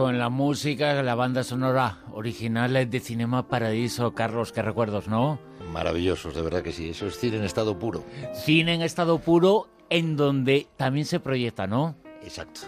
con la música, la banda sonora original de Cinema Paradiso. Carlos, qué recuerdos, ¿no? Maravillosos, de verdad que sí. Eso es cine en estado puro. Cine en estado puro en donde también se proyecta, ¿no? Exacto.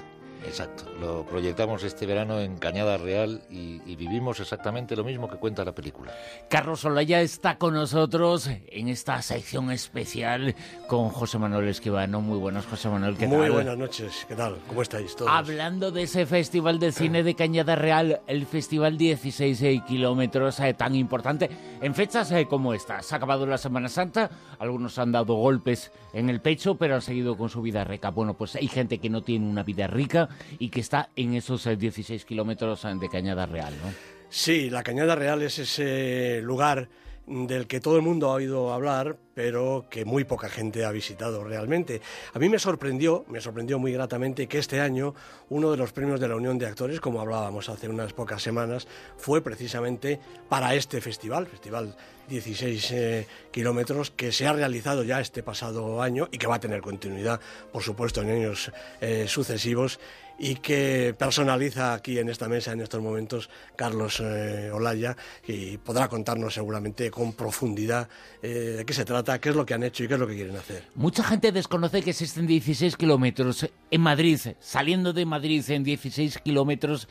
Exacto, lo proyectamos este verano en Cañada Real y, vivimos exactamente lo mismo que cuenta la película. Carlos Olaya está con nosotros en esta sección especial con José Manuel Esquivano. Muy buenas, José Manuel, ¿qué Muy tal? Muy buenas noches, ¿qué tal? ¿Cómo estáis todos? Hablando de ese Festival de Cine de Cañada Real, el Festival 16 eh, kilómetros eh, tan importante, en fechas eh, como esta. Se ha acabado la Semana Santa, algunos han dado golpes en el pecho, pero han seguido con su vida rica. Bueno, pues hay gente que no tiene una vida rica y que está en esos 16 eh, kilómetros eh, de Cañada Real, ¿no? Sí, la Cañada Real es ese lugar del que todo el mundo ha oído hablar, pero que muy poca gente ha visitado realmente. A mí me sorprendió, me sorprendió muy gratamente que este año uno de los premios de la Unión de Actores, como hablábamos hace unas pocas semanas, fue precisamente para este festival, Festival 16 eh, kilómetros, que se ha realizado ya este pasado año y que va a tener continuidad, por supuesto, en años eh, sucesivos y que personaliza aquí en esta mesa en estos momentos Carlos eh, Olaya y podrá contarnos seguramente con profundidad eh, de qué se trata, qué es lo que han hecho y qué es lo que quieren hacer. Mucha gente desconoce que existen 16 kilómetros en Madrid, saliendo de Madrid en 16 kilómetros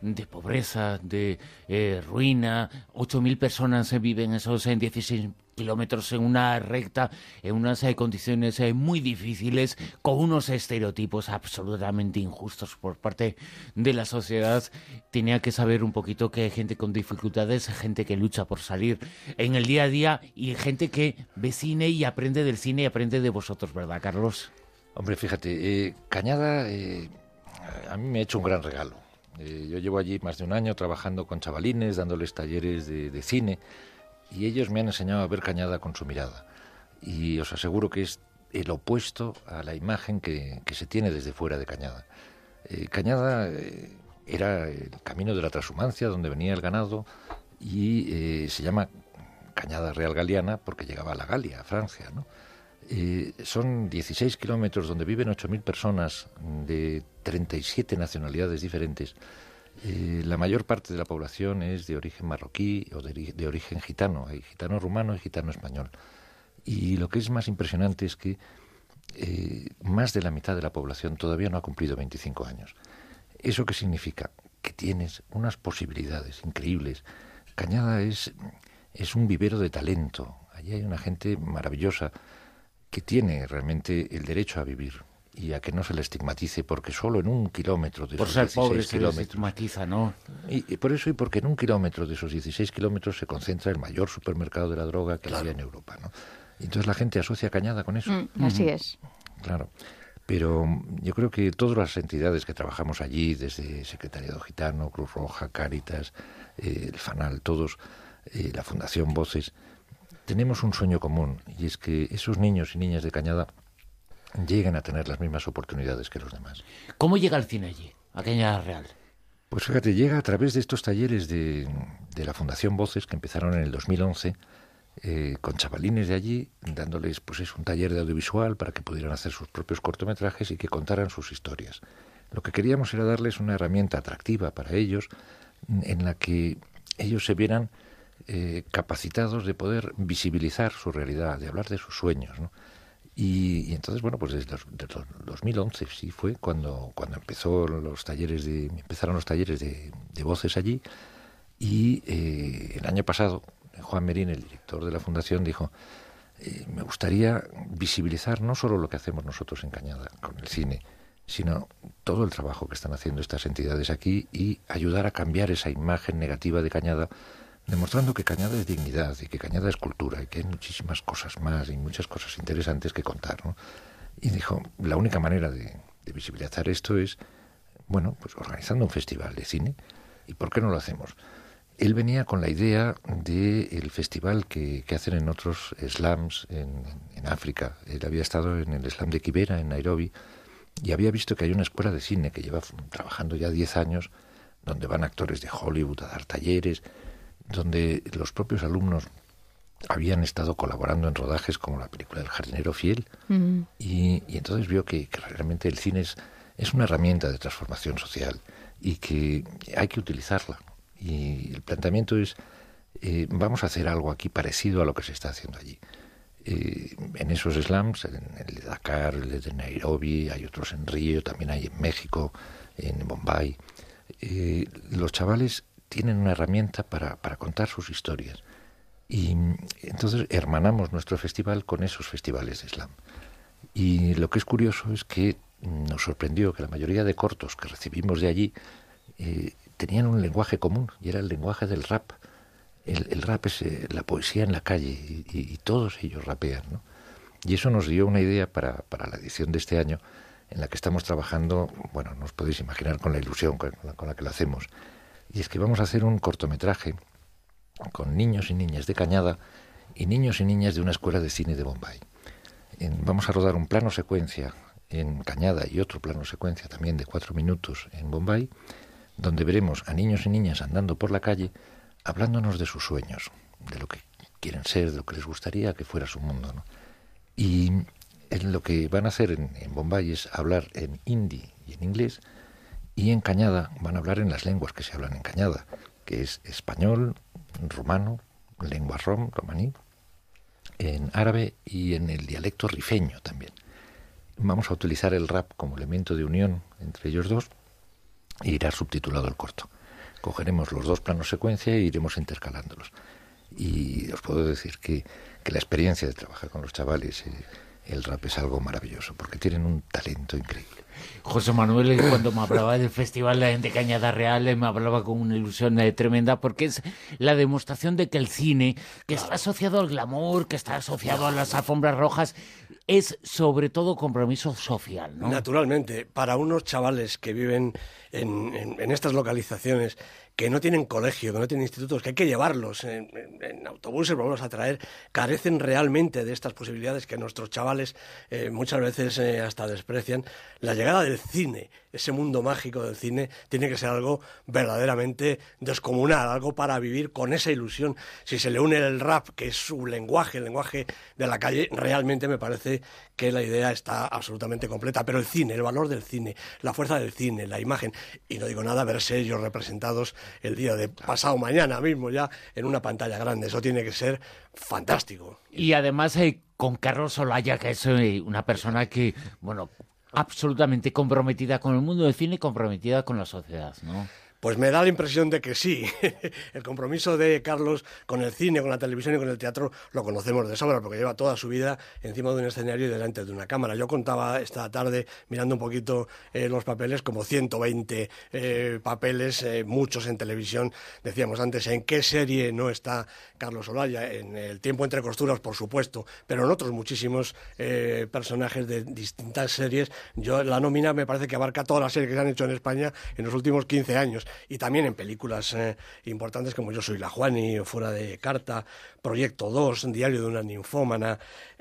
de pobreza, de eh, ruina, 8.000 personas viven esos en 16 kilómetros en una recta, en unas eh, condiciones eh, muy difíciles, con unos estereotipos absolutamente injustos por parte de la sociedad. Tenía que saber un poquito que hay gente con dificultades, gente que lucha por salir en el día a día y gente que ve cine y aprende del cine y aprende de vosotros, ¿verdad, Carlos? Hombre, fíjate, eh, Cañada a mí me ha hecho un gran regalo. yo llevo allí más de un año trabajando con chavalines, dándoles talleres de cine y ellos me han enseñado a ver Cañada con su mirada. Y os aseguro que es el opuesto a la imagen que, se tiene desde fuera de Cañada. Eh, Cañada eh, era el camino de la transhumancia donde venía el ganado y eh, se llama Cañada Real Galiana porque llegaba a la Galia, a Francia. ¿no? son 16 kilómetros donde viven 8.000 personas de 37 nacionalidades diferentes eh, la mayor parte de la población es de origen marroquí o de, origen gitano. Hay gitano rumano y gitano español. Y lo que es más impresionante es que eh, más de la mitad de la población todavía no ha cumplido 25 años. ¿Eso qué significa? Que tienes unas posibilidades increíbles. Cañada es, es un vivero de talento. Allí hay una gente maravillosa que tiene realmente el derecho a vivir y a que no se le estigmatice porque solo en un kilómetro de por esos ser 16 kilómetros se estigmatiza, ¿no? Y, por eso y porque en un kilómetro de esos 16 kilómetros se concentra el mayor supermercado de la droga que había en Europa, ¿no? Y entonces la gente asocia Cañada con eso. Mm, así es. Claro. Pero yo creo que todas las entidades que trabajamos allí, desde Secretariado Gitano, Cruz Roja, Cáritas, eh, el FANAL, todos, eh, la Fundación Voces, tenemos un sueño común y es que esos niños y niñas de Cañada lleguen a tener las mismas oportunidades que los demás. ¿Cómo llega el cine allí, a Cañada Real? Pues fíjate, llega a través de estos talleres de, la Fundación Voces que empezaron en el 2011 eh, con chavalines de allí, dándoles pues es un taller de audiovisual para que pudieran hacer sus propios cortometrajes y que contaran sus historias. Lo que queríamos era darles una herramienta atractiva para ellos en la que ellos se vieran eh, capacitados de poder visibilizar su realidad, de hablar de sus sueños, ¿no? Y, entonces, bueno, pues desde, 2011 sí fue cuando, cuando empezó los talleres de, empezaron los talleres de, voces allí. Y eh, el año pasado, Juan Merín, el director de la fundación, dijo, eh, me gustaría visibilizar no solo lo que hacemos nosotros en Cañada con el cine, sino todo el trabajo que están haciendo estas entidades aquí y ayudar a cambiar esa imagen negativa de Cañada demostrando que Cañada es dignidad y que Cañada es cultura y que hay muchísimas cosas más y muchas cosas interesantes que contar. ¿no? Y dijo, la única manera de, visibilizar esto es, bueno, pues organizando un festival de cine. ¿Y por qué no lo hacemos? Él venía con la idea del festival que, hacen en otros slams en, en, África. Él había estado en el slam de Kibera, en Nairobi, y había visto que hay una escuela de cine que lleva trabajando ya 10 años, donde van actores de Hollywood a dar talleres, donde los propios alumnos habían estado colaborando en rodajes como la película El jardinero fiel y, entonces vio que, realmente el cine es, es, una herramienta de transformación social y que hay que utilizarla. Y el planteamiento es, eh, vamos a hacer algo aquí parecido a lo que se está haciendo allí. Eh, en esos slums, en el de Dakar, el de Nairobi, hay otros en Río, también hay en México, en Bombay. Eh, los chavales tienen una herramienta para, para contar sus historias. Y entonces hermanamos nuestro festival con esos festivales de slam. Y lo que es curioso es que nos sorprendió que la mayoría de cortos que recibimos de allí eh, tenían un lenguaje común y era el lenguaje del rap. El, rap es eh, la poesía en la calle y, todos ellos rapean. ¿no? Y eso nos dio una idea para, para, la edición de este año en la que estamos trabajando, bueno, no os podéis imaginar con la ilusión con con la que lo hacemos. Y es que vamos a hacer un cortometraje con niños y niñas de Cañada y niños y niñas de una escuela de cine de Bombay. vamos a rodar un plano secuencia en Cañada y otro plano secuencia también de cuatro minutos en Bombay, donde veremos a niños y niñas andando por la calle hablándonos de sus sueños, de lo que quieren ser, de lo que les gustaría que fuera su mundo. Y lo que van a hacer en, en, Bombay es hablar en hindi y en inglés, y en Cañada van a hablar en las lenguas que se hablan en Cañada, que es español, rumano, lengua rom, romaní, en árabe y en el dialecto rifeño también. Vamos a utilizar el rap como elemento de unión entre ellos dos e irá subtitulado el corto. Cogeremos los dos planos secuencia e iremos intercalándolos. Y os puedo decir que, que la experiencia de trabajar con los chavales, eh, el rap es algo maravilloso, porque tienen un talento increíble. José Manuel, eh, cuando me hablaba del Festival de Cañada Real, eh, me hablaba con una ilusión tremenda, porque es la demostración de que el cine, que está asociado al glamour, que está asociado a las alfombras rojas, es sobre todo compromiso social, ¿no? Naturalmente, para unos chavales que viven en, en estas localizaciones, que no tienen colegio, que no tienen institutos, que hay que llevarlos en, autobuses, volverlos a traer, carecen realmente de estas posibilidades que nuestros chavales eh, muchas veces eh, hasta desprecian. La llegada del cine, ese mundo mágico del cine, tiene que ser algo verdaderamente descomunal, algo para vivir con esa ilusión. Si se le une el rap, que es su lenguaje, el lenguaje de la calle, realmente me parece que la idea está absolutamente completa. Pero el cine, el valor del cine, la fuerza del cine, la imagen, y no digo nada, verse ellos representados el día de pasado mañana mismo ya en una pantalla grande. Eso tiene que ser fantástico. Y además eh, con Carlos Olaya, que es eh, una persona que, bueno, absolutamente comprometida con el mundo del cine comprometida con la sociedad, ¿no? Pues me da la impresión de que sí. el compromiso de Carlos con el cine, con la televisión y con el teatro lo conocemos de sobra porque lleva toda su vida encima de un escenario y delante de una cámara. Yo contaba esta tarde, mirando un poquito eh, los papeles, como 120 eh, papeles, eh, muchos en televisión. Decíamos antes, ¿en qué serie no está Carlos Olaya? En El tiempo entre costuras, por supuesto, pero en otros muchísimos personajes de distintas series. Yo La nómina me parece que abarca todas las series que se han hecho en España en los últimos 15 años y también en películas eh, importantes como Yo soy la Juani, Fuera de Carta, Proyecto 2, Diario de una ninfómana,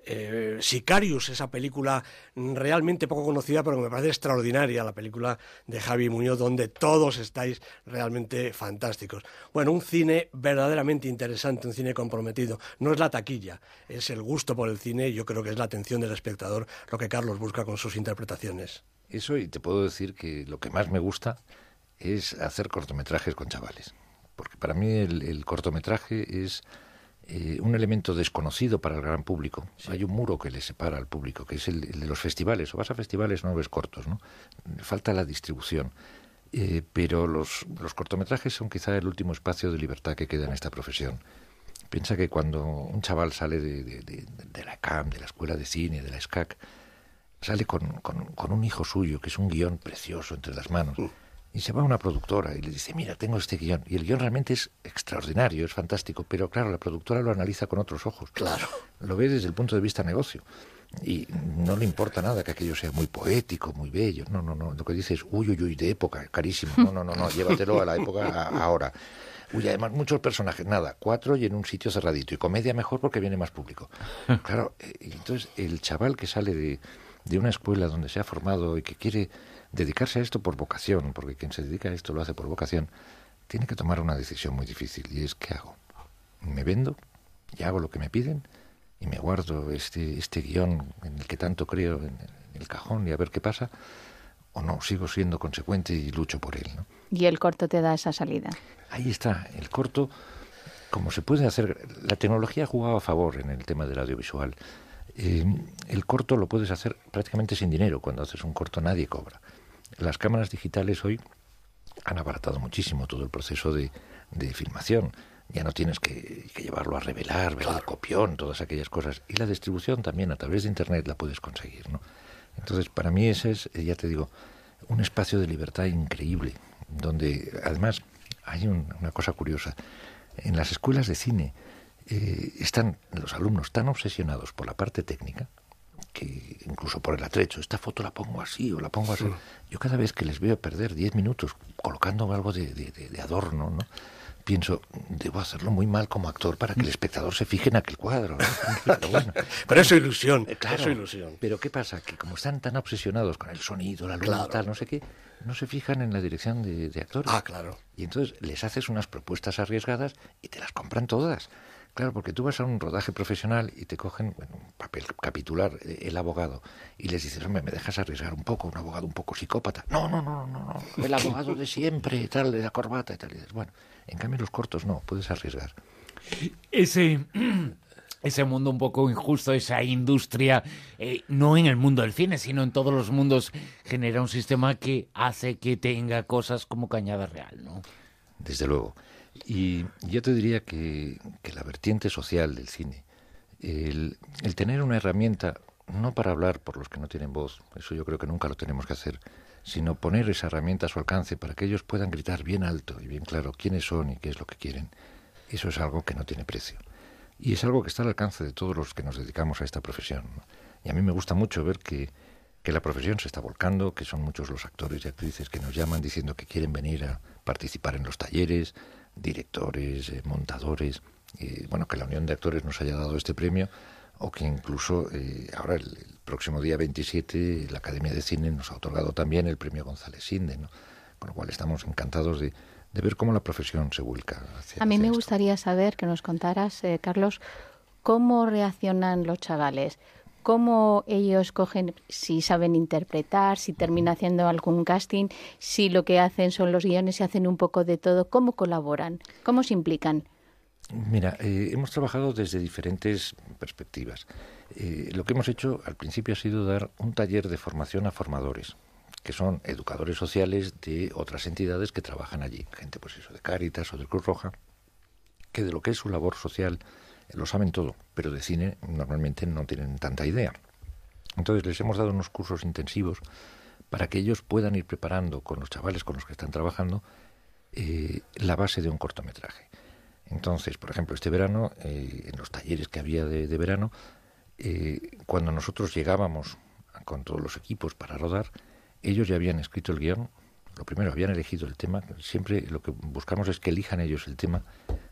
eh, Sicarius, esa película realmente poco conocida, pero que me parece extraordinaria, la película de Javi Muñoz, donde todos estáis realmente fantásticos. Bueno, un cine verdaderamente interesante, un cine comprometido. No es la taquilla, es el gusto por el cine yo creo que es la atención del espectador lo que Carlos busca con sus interpretaciones. Eso, y te puedo decir que lo que más me gusta es hacer cortometrajes con chavales. Porque para mí el, cortometraje es eh, un elemento desconocido para el gran público. Hay un muro que le separa al público, que es el, de los festivales. O vas a festivales, no ves cortos, ¿no? Falta la distribución. Eh, pero los, los cortometrajes son quizá el último espacio de libertad que queda en esta profesión. Piensa que cuando un chaval sale de, de, la CAM, de la escuela de cine, de la SCAC, sale con, con, con, un hijo suyo, que es un guion precioso entre las manos. Mm. Y se va a una productora y le dice, mira, tengo este guion. Y el guion realmente es extraordinario, es fantástico, pero claro, la productora lo analiza con otros ojos. Claro. Lo ve desde el punto de vista negocio. Y no le importa nada que aquello sea muy poético, muy bello. No, no, no. Lo que dice es, uy, uy, uy, de época, carísimo. No, no, no, no, llévatelo a la época ahora. Uy, además muchos personajes, nada, cuatro y en un sitio cerradito. Y comedia mejor porque viene más público. Claro, eh, entonces el chaval que sale de, de una escuela donde se ha formado y que quiere dedicarse a esto por vocación, porque quien se dedica a esto lo hace por vocación, tiene que tomar una decisión muy difícil y es ¿qué hago? ¿Me vendo? ¿Y hago lo que me piden? ¿Y me guardo este, este guion en el que tanto creo en el cajón y a ver qué pasa? o no, sigo siendo consecuente y lucho por él. ¿no? Y el corto te da esa salida. Ahí está, el corto, como se puede hacer, la tecnología ha jugado a favor en el tema del audiovisual. Eh, el corto lo puedes hacer prácticamente sin dinero. Cuando haces un corto nadie cobra. Las cámaras digitales hoy han abaratado muchísimo todo el proceso de, de filmación. Ya no tienes que, llevarlo a revelar, ver el copión, todas aquellas cosas. Y la distribución también a través de Internet la puedes conseguir. ¿no? Entonces, para mí ese es, eh, ya te digo, un espacio de libertad increíble, donde además hay una cosa curiosa. En las escuelas de cine eh, están los alumnos tan obsesionados por la parte técnica que incluso por el atrecho, esta foto la pongo así o la pongo así. Yo cada vez que les veo perder 10 minutos colocando algo de, de adorno, ¿no? pienso, debo hacerlo muy mal como actor para que el espectador se fije en aquel cuadro. Pero, bueno, pero es ilusión, eh, claro, ilusión. Pero ¿qué pasa? Que como están tan obsesionados con el sonido, la luz, tal, no sé qué, no se fijan en la dirección de, actores. Ah, claro. Y entonces les haces unas propuestas arriesgadas y te las compran todas. Claro, porque tú vas a un rodaje profesional y te cogen bueno, un papel capitular, eh, el abogado, y les dices, hombre, ¿me dejas arriesgar un poco? Un abogado un poco psicópata. No, no, no, no, no, el abogado de siempre, tal, de la corbata y tal. Y dices, bueno, en cambio, los cortos no, puedes arriesgar. Ese, ese mundo un poco injusto, esa industria, eh, no en el mundo del cine, sino en todos los mundos, genera un sistema que hace que tenga cosas como Cañada Real, ¿no? Desde luego. Y yo te diría que, la vertiente social del cine, el, el tener una herramienta, no para hablar por los que no tienen voz, eso yo creo que nunca lo tenemos que hacer, sino poner esa herramienta a su alcance para que ellos puedan gritar bien alto y bien claro quiénes son y qué es lo que quieren. Eso es algo que no tiene precio. Y es algo que está al alcance de todos los que nos dedicamos a esta profesión. Y a mí me gusta mucho ver que, que la profesión se está volcando, que son muchos los actores y actrices que nos llaman diciendo que quieren venir a participar en los talleres, directores, eh, montadores, y bueno, que la Unión de Actores nos haya dado este premio o que incluso eh, ahora el, próximo día 27 la Academia de Cine nos ha otorgado también el premio González Sinde, ¿no? con lo cual estamos encantados de, ver cómo la profesión se vuelca hacia A mí me gustaría saber que nos contaras, eh, Carlos, cómo reaccionan los chavales, cómo ellos cogen, si saben interpretar, si termina haciendo algún casting, si lo que hacen son los guiones y hacen un poco de todo, cómo colaboran, cómo se implican. Mira, eh, hemos trabajado desde diferentes perspectivas. Eh, lo que hemos hecho al principio ha sido dar un taller de formación a formadores, que son educadores sociales de otras entidades que trabajan allí, gente pues eso de Cáritas o de Cruz Roja, que de lo que es su labor social lo saben todo, pero de cine normalmente no tienen tanta idea. Entonces les hemos dado unos cursos intensivos para que ellos puedan ir preparando con los chavales con los que están trabajando la base de un cortometraje. Entonces, por ejemplo, este verano, eh, en los talleres que había de, verano, eh, cuando nosotros llegábamos con todos los equipos para rodar, ellos ya habían escrito el guion. Lo primero, habían elegido el tema. Siempre lo que buscamos es que elijan ellos el tema.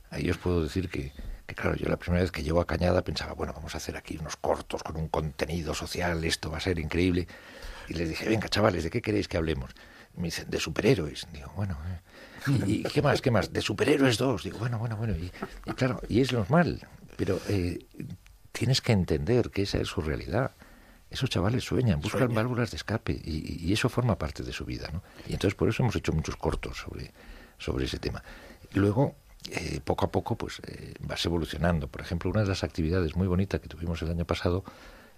A ellos puedo decir que, que, claro, yo la primera vez que llego a Cañada pensaba, bueno, vamos a hacer aquí unos cortos con un contenido social, esto va a ser increíble. Y les dije, venga, chavales, ¿de qué queréis que hablemos? me dicen, de superhéroes. Digo, bueno, eh. ¿y qué más? ¿Qué más? De superhéroes dos. Digo, bueno, bueno, bueno. Y, claro, y es normal, pero eh, tienes que entender que esa es su realidad. Esos chavales sueñan, buscan válvulas de escape y, eso forma parte de su vida. ¿no? Y entonces por eso hemos hecho muchos cortos sobre, sobre ese tema. Luego, eh, poco a poco, pues vas evolucionando. Por ejemplo, una de las actividades muy bonitas que tuvimos el año pasado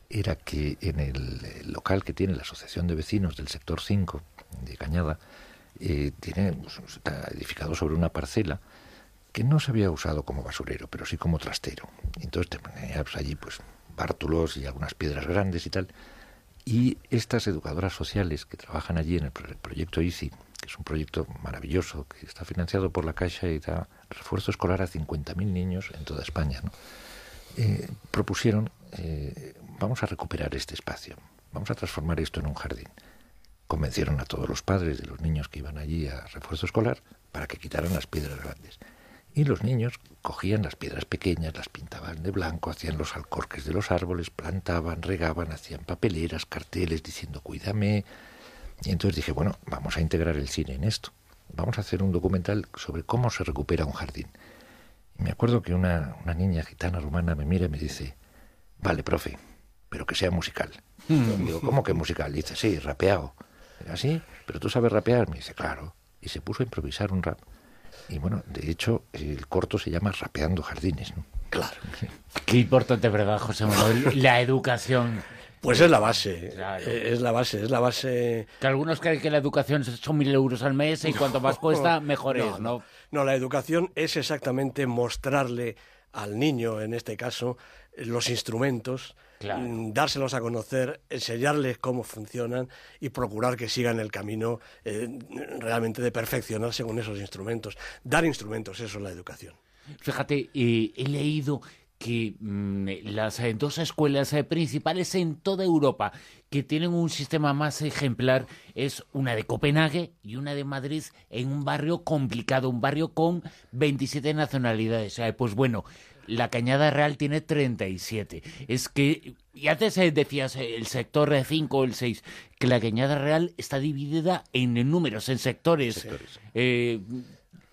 era que en el local que tiene la Asociación de Vecinos del Sector 5 de Cañada, eh, tiene, pues, está edificado sobre una parcela que no se había usado como basurero, pero sí como trastero. Entonces teníamos allí pues bártulos y algunas piedras grandes y tal. Y estas educadoras sociales que trabajan allí en el proyecto ICI, es un proyecto maravilloso, que está financiado por la Caixa y da refuerzo escolar a 50.000 niños en toda España. Eh, propusieron, eh, vamos a recuperar este espacio, vamos a transformar esto en un jardín. Convencieron a todos los padres de los niños que iban allí a refuerzo escolar para que quitaran las piedras grandes. Y los niños cogían las piedras pequeñas, las pintaban de blanco, hacían los alcorques de los árboles, plantaban, regaban, hacían papeleras, carteles diciendo cuídame. Y entonces dije, bueno, vamos a integrar el cine en esto. Vamos a hacer un documental sobre cómo se recupera un jardín. Y me acuerdo que una, una niña gitana rumana me mira y me dice, vale, profe, pero que sea musical. Hmm. digo, ¿cómo que musical? dice, sí, rapeado. así, pero tú sabes rapear. Me dice, claro. Y se puso a improvisar un rap. Y bueno, de hecho, el corto se llama Rapeando Jardines, ¿no? Claro. Qué importante, ¿verdad, José Manuel? La educación. Pues es la base, eh, es la base, es la base. Que algunos creen que la educación son mil euros al mes y cuanto más cuesta, mejor es, ¿no? No, la educación es exactamente mostrarle al niño, en este caso, los instrumentos, mm, dárselos a conocer, enseñarles cómo funcionan y procurar que sigan el camino eh, realmente de perfeccionarse con esos instrumentos. Dar instrumentos, eso es la educación. Fíjate, eh, he leído que mm, las eh, dos escuelas principales en toda Europa que tienen un sistema más ejemplar es una de Copenhague y una de Madrid en un barrio complicado, un barrio con 27 nacionalidades. Pues bueno, la Cañada Real tiene 37. Es que, y antes eh, decías eh, el sector 5 o el 6, que la Cañada Real está dividida en números, en sectores. Eh,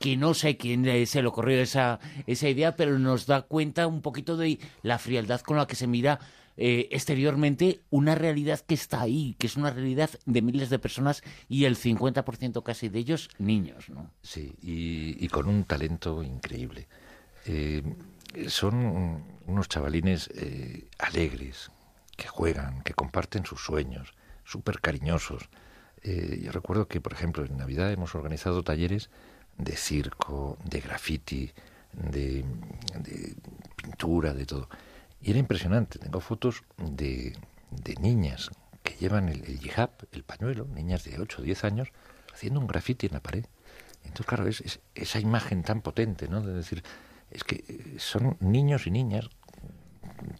que no sé quién se le ocurrió esa, esa idea, pero nos da cuenta un poquito de la frialdad con la que se mira exteriormente una realidad que está ahí, que es una realidad de miles de personas y el 50% casi de ellos niños, ¿no? Sí, y, con un talento increíble son unos chavalines eh, alegres, que juegan, que comparten sus sueños, súper cariñosos. Eh, yo recuerdo que, por ejemplo, en Navidad hemos organizado talleres de circo, de graffiti, de, pintura, de todo. Y era impresionante. Tengo fotos de, niñas que llevan el, el hijab, el pañuelo, niñas de 8 o 10 años, haciendo un graffiti en la pared. Entonces, claro, es, esa imagen tan potente, ¿no? De decir, es que eh, son niños y niñas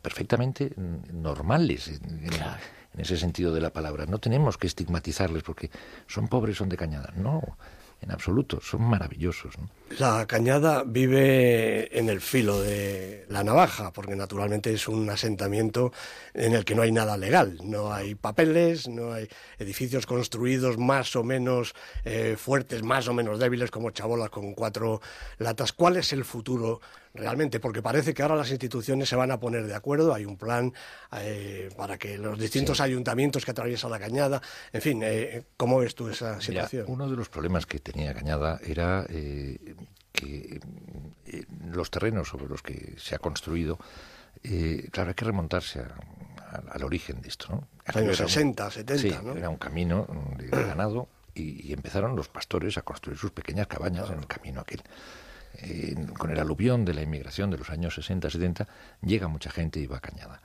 perfectamente normales en, ese sentido de la palabra. No tenemos que estigmatizarles porque son pobres, son de cañada. No, en absoluto, son maravillosos. La cañada vive en el filo de la navaja, porque naturalmente es un asentamiento en el que no hay nada legal, no hay papeles, no hay edificios construidos más o menos eh, fuertes, más o menos débiles, como chabolas con cuatro latas. ¿Cuál es el futuro realmente? Porque parece que ahora las instituciones se van a poner de acuerdo, hay un plan eh, para que los distintos ayuntamientos que atraviesan la cañada, en fin, eh, ¿cómo ves tú esa situación? uno de los problemas que tenía Cañada era que los terrenos sobre los que se ha construido eh, claro, hay que remontarse al origen de esto, ¿no? Años 60, 70, sí, Era un camino de ganado y, empezaron los pastores a construir sus pequeñas cabañas en el camino aquel. Con el aluvión de la inmigración de los años 60, 70, llega mucha gente y va a Cañada.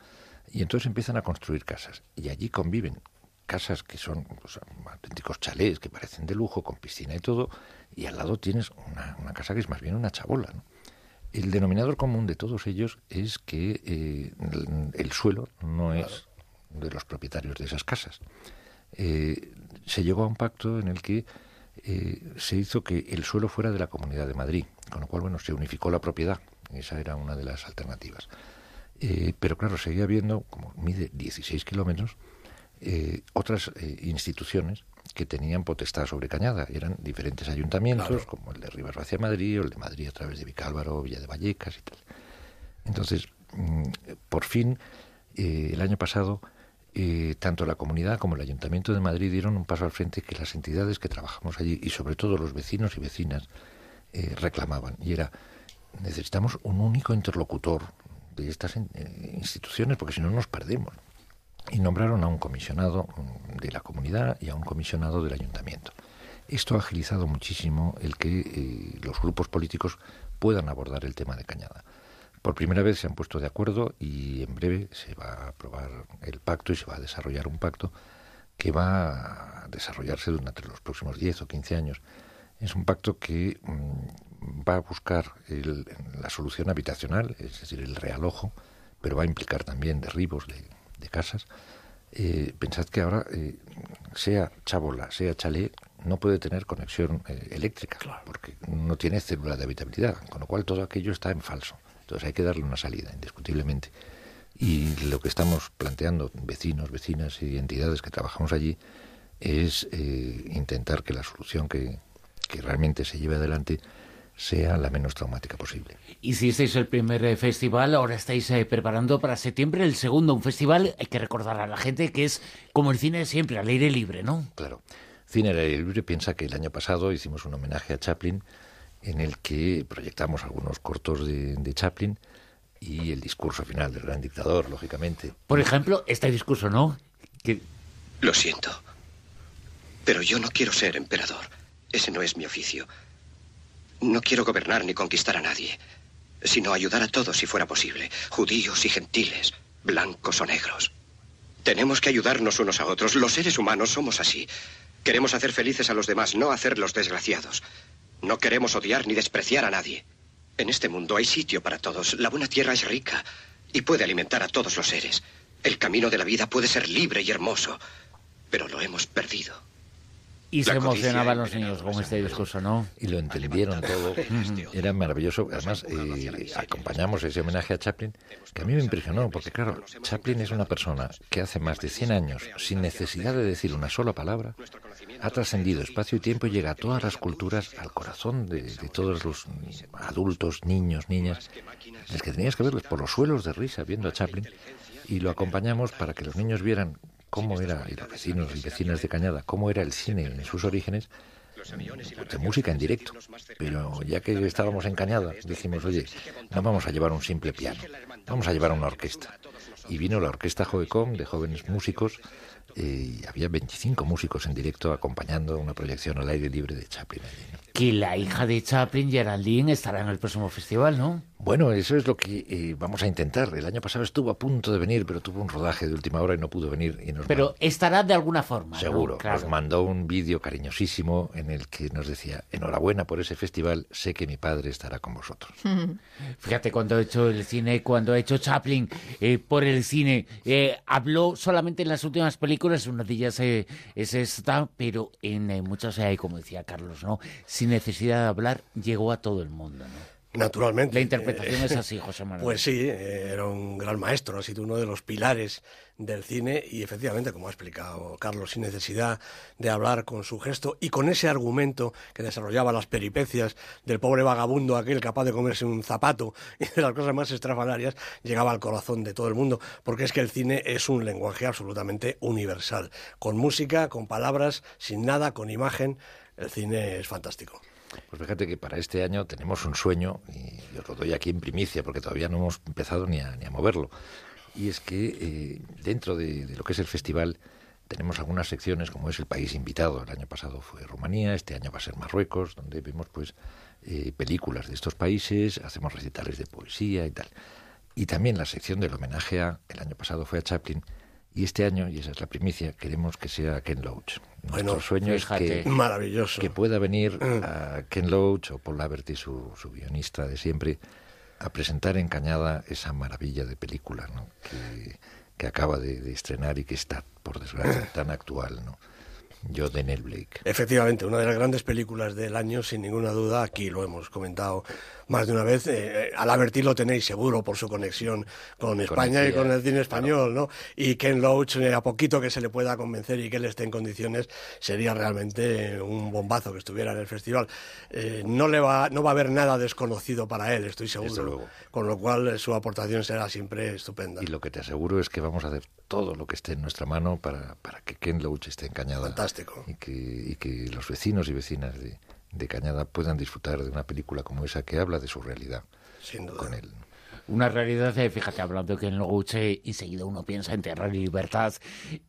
Y entonces empiezan a construir casas. Y allí conviven casas que son pues, auténticos chalés, que parecen de lujo, con piscina y todo, y al lado tienes una, una casa que es más bien una chabola. ¿no? El denominador común de todos ellos es que eh, el, suelo no es de los propietarios de esas casas. Eh, se llegó a un pacto en el que eh, se hizo que el suelo fuera de la Comunidad de Madrid, con lo cual bueno se unificó la propiedad. Esa era una de las alternativas. pero claro, seguía habiendo, como mide 16 kilómetros, otras instituciones que tenían potestad sobre Cañada. Eran diferentes ayuntamientos, como el de Rivas hacia Madrid o el de Madrid a través de Vicálvaro, Villa de Vallecas y tal. Entonces, mm, por fin, eh, el año pasado, eh, tanto la comunidad como el Ayuntamiento de Madrid dieron un paso al frente que las entidades que trabajamos allí y sobre todo los vecinos y vecinas eh, reclamaban. Y era, necesitamos un único interlocutor de estas instituciones porque si no nos perdemos y nombraron a un comisionado de la comunidad y a un comisionado del ayuntamiento. Esto ha agilizado muchísimo el que eh, los grupos políticos puedan abordar el tema de Cañada. Por primera vez se han puesto de acuerdo y en breve se va a aprobar el pacto y se va a desarrollar un pacto que va a desarrollarse durante los próximos 10 o 15 años. Es un pacto que mm, va a buscar la solución habitacional, es decir, el realojo, pero va a implicar también derribos de de casas, eh, pensad que ahora, eh, sea chabola, sea chalet, no puede tener conexión eh, eléctrica, porque no tiene célula de habitabilidad, con lo cual todo aquello está en falso. Entonces hay que darle una salida, indiscutiblemente. Y lo que estamos planteando, vecinos, vecinas y entidades que trabajamos allí, es intentar que la solución que, que realmente se lleve adelante sea la menos traumática posible. Hicisteis el primer eh, festival, ahora estáis eh, preparando para septiembre el segundo, un festival, hay que recordar a la gente que es como el cine siempre, al aire libre, ¿no? Claro. Cine al aire libre piensa que el año pasado hicimos un homenaje a Chaplin en el que proyectamos algunos cortos de, de Chaplin y el discurso final del gran dictador, lógicamente. Por ejemplo, este discurso, ¿no? Que Lo siento. Pero yo no quiero ser emperador. Ese no es mi oficio. No quiero gobernar ni conquistar a nadie, sino ayudar a todos si fuera posible, judíos y gentiles, blancos o negros. Tenemos que ayudarnos unos a otros. Los seres humanos somos así. Queremos hacer felices a los demás, no hacerlos desgraciados. No queremos odiar ni despreciar a nadie. En este mundo hay sitio para todos. La buena tierra es rica y puede alimentar a todos los seres. El camino de la vida puede ser libre y hermoso, pero lo hemos perdido. Y se emocionaban los niños los con este discurso, ¿no? Y lo entendieron todo. Era maravilloso. Además, eh, acompañamos ese homenaje a Chaplin, que a mí me impresionó, porque claro, Chaplin es una persona que hace más de 100 años, sin necesidad de decir una sola palabra, ha trascendido espacio y tiempo y llega a todas las culturas, al corazón de, de todos los adultos, niños, niñas, es que tenías que verlos por los suelos de risa viendo a Chaplin, y lo acompañamos para que los niños vieran cómo era, y los vecinos y vecinas de Cañada, cómo era el cine en sus orígenes, de música en directo. Pero ya que estábamos en Cañada, dijimos, oye, no vamos a llevar un simple piano, vamos a llevar una orquesta. Y vino la orquesta Joecom de jóvenes músicos y había 25 músicos en directo acompañando una proyección al aire libre de Chaplin. allí, ¿no? Que la hija de Chaplin, Geraldine, estará en el próximo festival, ¿no? Bueno, eso es lo que eh, vamos a intentar. El año pasado estuvo a punto de venir, pero tuvo un rodaje de última hora y no pudo venir. Y nos Pero estará de alguna forma. ¿no? Seguro, Claro. nos mandó un vídeo cariñosísimo en el que nos decía, enhorabuena por ese festival, sé que mi padre estará con vosotros. Fíjate, cuando ha hecho el cine, cuando ha hecho Chaplin eh, por el cine, eh, habló solamente en las últimas películas, una de ellas eh, es esta, pero en eh, muchas, como decía Carlos, ¿no? Sin necesidad de hablar, llegó a todo el mundo, ¿no? Naturalmente. La interpretación es así, José Manuel. Pues sí, era un gran maestro, ha sido uno de los pilares del cine y efectivamente, como ha explicado Carlos, sin necesidad de hablar con su gesto y con ese argumento que desarrollaba las peripecias del pobre vagabundo aquel capaz de comerse un zapato y de las cosas más estrafalarias, llegaba al corazón de todo el mundo, porque es que el cine es un lenguaje absolutamente universal, con música, con palabras, sin nada, con imagen, el cine es fantástico. Pues fíjate que para este año tenemos un sueño, y os lo doy aquí en primicia, porque todavía no hemos empezado ni a, ni a moverlo. Y es que eh, dentro de, de lo que es el festival tenemos algunas secciones, como es el país invitado. El año pasado fue Rumanía, este año va a ser Marruecos, donde vemos pues eh, películas de estos países, hacemos recitales de poesía y tal. Y también la sección del homenaje a, el año pasado fue a Chaplin, y este año, y esa es la primicia, queremos que sea Ken Loach. Bueno, Nuestro sueño es que Maravilloso. que pueda venir Mm. a Ken Loach o Paul Laverty, su, su guionista de siempre, a presentar en Cañada esa maravilla de película ¿no? que, que acaba de, de estrenar y que está, por desgracia, tan actual. ¿no? Yo, Daniel Blake. Efectivamente, una de las grandes películas del año, sin ninguna duda, aquí lo hemos comentado más de una vez. Eh, al Averti lo tenéis seguro por su conexión con España y con el cine español, ¿no? Y Ken Loach, eh, a poquito que se le pueda convencer y que él esté en condiciones, sería realmente un bombazo que estuviera en el festival. Eh, no, le va, no va a haber nada desconocido para él, estoy seguro. luego. Con lo cual, eh, su aportación será siempre estupenda. Y lo que te aseguro es que vamos a hacer todo lo que esté en nuestra mano para, para que Ken Loach esté en Cañada. Fantástico. Y que, y que los vecinos y vecinas de, de Cañada puedan disfrutar de una película como esa que habla de su realidad Sin duda. con él. Una realidad, eh, fíjate, hablando que en Loach, eh, enseguida uno piensa en tierra y libertad.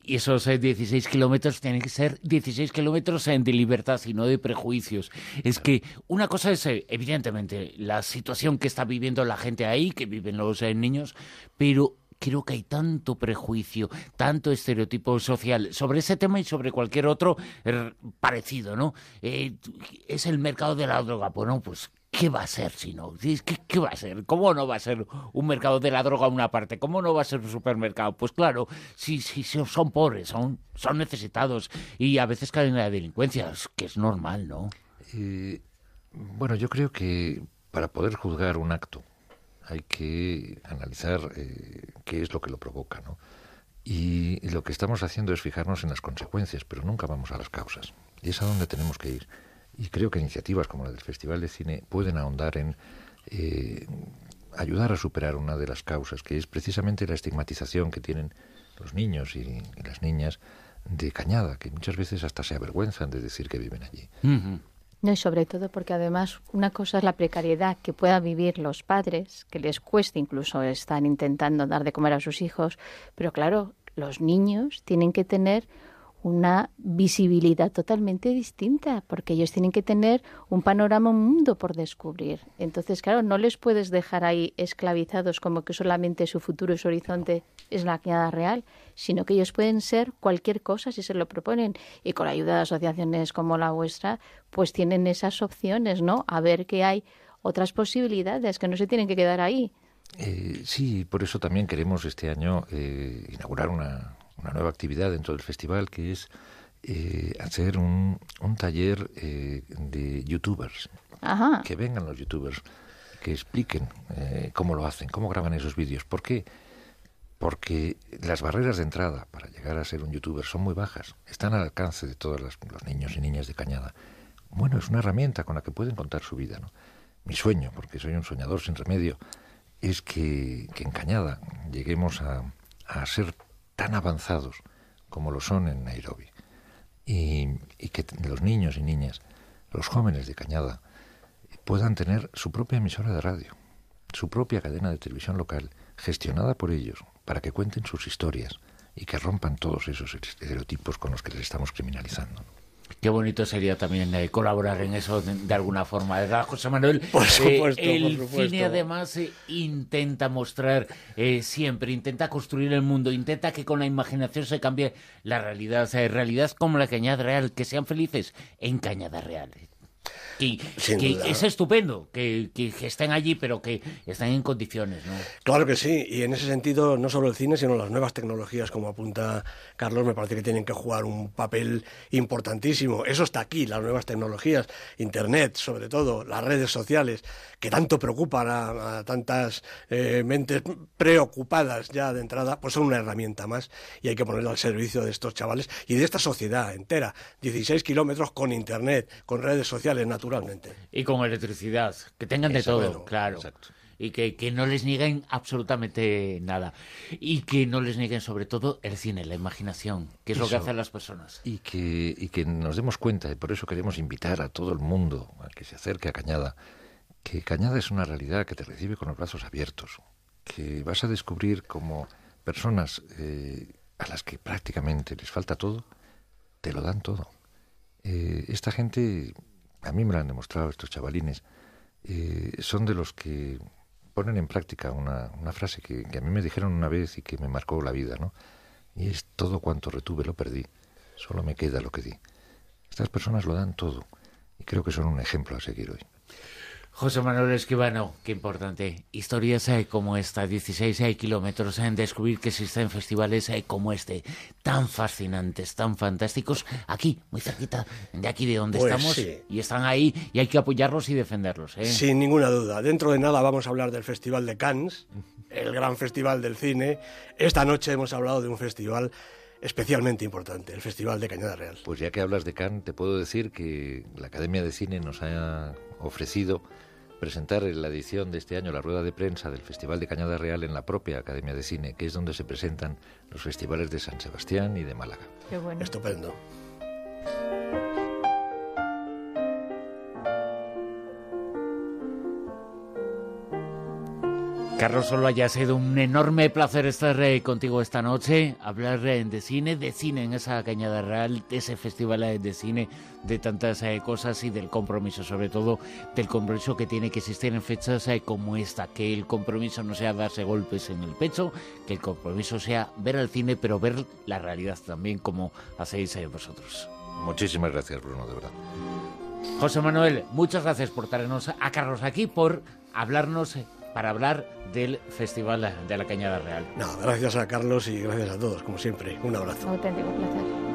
Y esos eh, 16 kilómetros tienen que ser 16 kilómetros eh, de libertad y no de prejuicios. Es que una cosa es, eh, evidentemente, la situación que está viviendo la gente ahí, que viven los eh, niños, pero creo que hay tanto prejuicio, tanto estereotipo social sobre ese tema y sobre cualquier otro eh, parecido, ¿no? Eh, es el mercado de la droga. Bueno, pues ¿Qué va a ser si no? ¿Qué, ¿Qué, va a ser? ¿Cómo no va a ser un mercado de la droga una parte? ¿Cómo no va a ser un supermercado? Pues claro, si, si, son pobres, son, son necesitados y a veces caen en la delincuencia, que es normal, ¿no? Eh, bueno, yo creo que para poder juzgar un acto hay que analizar eh, qué es lo que lo provoca, ¿no? Y, lo que estamos haciendo es fijarnos en las consecuencias, pero nunca vamos a las causas. Y es a donde tenemos que ir. Y creo que iniciativas como la del Festival de Cine pueden ahondar en eh, ayudar a superar una de las causas, que es precisamente la estigmatización que tienen los niños y las niñas de Cañada, que muchas veces hasta se avergüenzan de decir que viven allí. No, y sobre todo porque además una cosa es la precariedad que puedan vivir los padres, que les cueste incluso estar intentando dar de comer a sus hijos, pero claro, los niños tienen que tener una visibilidad totalmente distinta, porque ellos tienen que tener un panorama, un mundo por descubrir. Entonces, claro, no les puedes dejar ahí esclavizados como que solamente su futuro su horizonte es la cañada real, sino que ellos pueden ser cualquier cosa si se lo proponen. Y con la ayuda de asociaciones como la vuestra, pues tienen esas opciones, ¿no? A ver que hay otras posibilidades, que no se tienen que quedar ahí. Eh, sí, por eso también queremos este año eh, inaugurar una, una nueva actividad dentro del festival que es eh, hacer un, un taller eh, de youtubers. Ajá. Que vengan los youtubers, que expliquen eh, cómo lo hacen, cómo graban esos vídeos. ¿Por qué? Porque las barreras de entrada para llegar a ser un youtuber son muy bajas. Están al alcance de todos los, los niños y niñas de Cañada. Bueno, es una herramienta con la que pueden contar su vida. ¿no? Mi sueño, porque soy un soñador sin remedio, es que, que en Cañada lleguemos a, a ser tan avanzados como lo son en Nairobi. Y, y, que los niños y niñas, los jóvenes de Cañada, puedan tener su propia emisora de radio, su propia cadena de televisión local, gestionada por ellos, para que cuenten sus historias y que rompan todos esos estereotipos con los que les estamos criminalizando. Qué bonito sería también eh, colaborar en eso de, de, alguna forma, ¿verdad, José Manuel? Por supuesto, eh, el por supuesto. cine además eh, intenta mostrar eh, siempre, intenta construir el mundo, intenta que con la imaginación se cambie la realidad, o sea, realidad como la Cañada Real, que sean felices en Cañada Real. Y que es estupendo que, que, que, estén allí, pero que estén en condiciones, ¿no? Claro que sí, y en ese sentido no solo el cine, sino las nuevas tecnologías, como apunta Carlos, me parece que tienen que jugar un papel importantísimo. Eso está aquí, las nuevas tecnologías, Internet, sobre todo, las redes sociales, que tanto preocupan a, a tantas eh, mentes preocupadas ya de entrada, pues son una herramienta más y hay que ponerla al servicio de estos chavales y de esta sociedad entera. 16 kilómetros con Internet, con redes sociales, naturalmente. Y con electricidad, que tengan de todo, bueno, claro. exacto. Y que, que, no les nieguen absolutamente nada. Y que no les nieguen sobre todo el cine, la imaginación, que es Eso. lo que hacen las personas. Y que, y que nos demos cuenta, y por eso queremos invitar a todo el mundo a que se acerque a Cañada, que Cañada es una realidad que te recibe con los brazos abiertos, que vas a descubrir como personas eh, a las que prácticamente les falta todo, te lo dan todo. Eh, esta gente a mí me lo han demostrado estos chavalines, eh, son de los que ponen en práctica una, frase que, que, a mí me dijeron una vez y que me marcó la vida, ¿no? Y es todo cuanto retuve lo perdí, solo me queda lo que di. Estas personas lo dan todo y creo que son un ejemplo a seguir hoy. José Manuel Esquivano, qué importante. Historias eh, como esta, 16 eh, kilómetros en descubrir que existen festivales eh, como este, tan fascinantes, tan fantásticos, aquí, muy cerquita de aquí de donde pues estamos, sí. y están ahí, y hay que apoyarlos y defenderlos. ¿eh? Sin ninguna duda. Dentro de nada vamos a hablar del Festival de Cannes, el gran festival del cine. Esta noche hemos hablado de un festival especialmente importante, el Festival de Cañada Real. Pues ya que hablas de Cannes, te puedo decir que la Academia de Cine nos ha ofrecido presentar en la edición de este año la rueda de prensa del Festival de Cañada Real en la propia Academia de Cine, que es donde se presentan los festivales de San Sebastián y de Málaga. Qué bueno. Estupendo. Carlos Solo, haya sido un enorme placer estar eh, contigo esta noche, hablar eh, de cine, de cine en esa Cañada Real, de ese festival eh, de cine, de tantas cosas y del compromiso, sobre todo del compromiso que tiene que existir en fechas como esta, que el compromiso no sea darse golpes en el pecho, que el compromiso sea ver el cine, pero ver la realidad también como hacéis vosotros. Muchísimas gracias, Bruno, de verdad. José Manuel, muchas gracias por traernos a Carlos aquí, por hablarnos para hablar del Festival de la Cañada Real. No, gracias a Carlos y gracias a todos, como siempre. Un abrazo. Auténtico placer.